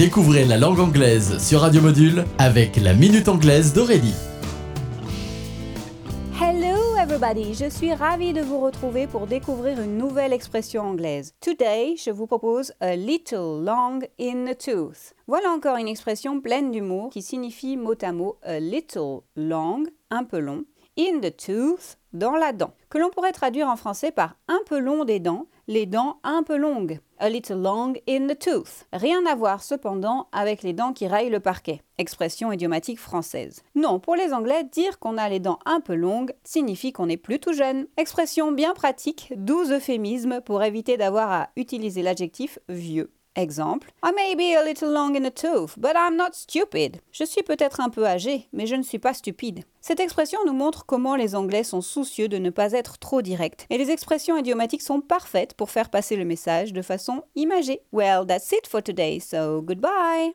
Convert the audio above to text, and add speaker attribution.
Speaker 1: Découvrez la langue anglaise sur Radio Module avec la Minute Anglaise d'Aurélie.
Speaker 2: Hello everybody, je suis ravie de vous retrouver pour découvrir une nouvelle expression anglaise. Today, je vous propose a little long in the tooth. Voilà encore une expression pleine d'humour qui signifie mot à mot a little long, un peu long, in the tooth, dans la dent, que l'on pourrait traduire en français par un peu long des dents, les dents un peu longues. A little long in the tooth. Rien à voir cependant avec les dents qui raillent le parquet. Expression idiomatique française. Non, pour les Anglais, dire qu'on a les dents un peu longues signifie qu'on est plutôt jeune. Expression bien pratique, doux euphémisme pour éviter d'avoir à utiliser l'adjectif vieux. Exemple I may be a little long in the tooth, but I'm not stupid. Je suis peut-être un peu âgé, mais je ne suis pas stupide. Cette expression nous montre comment les Anglais sont soucieux de ne pas être trop directs, et les expressions idiomatiques sont parfaites pour faire passer le message de façon imagée. Well, that's it for today, so goodbye!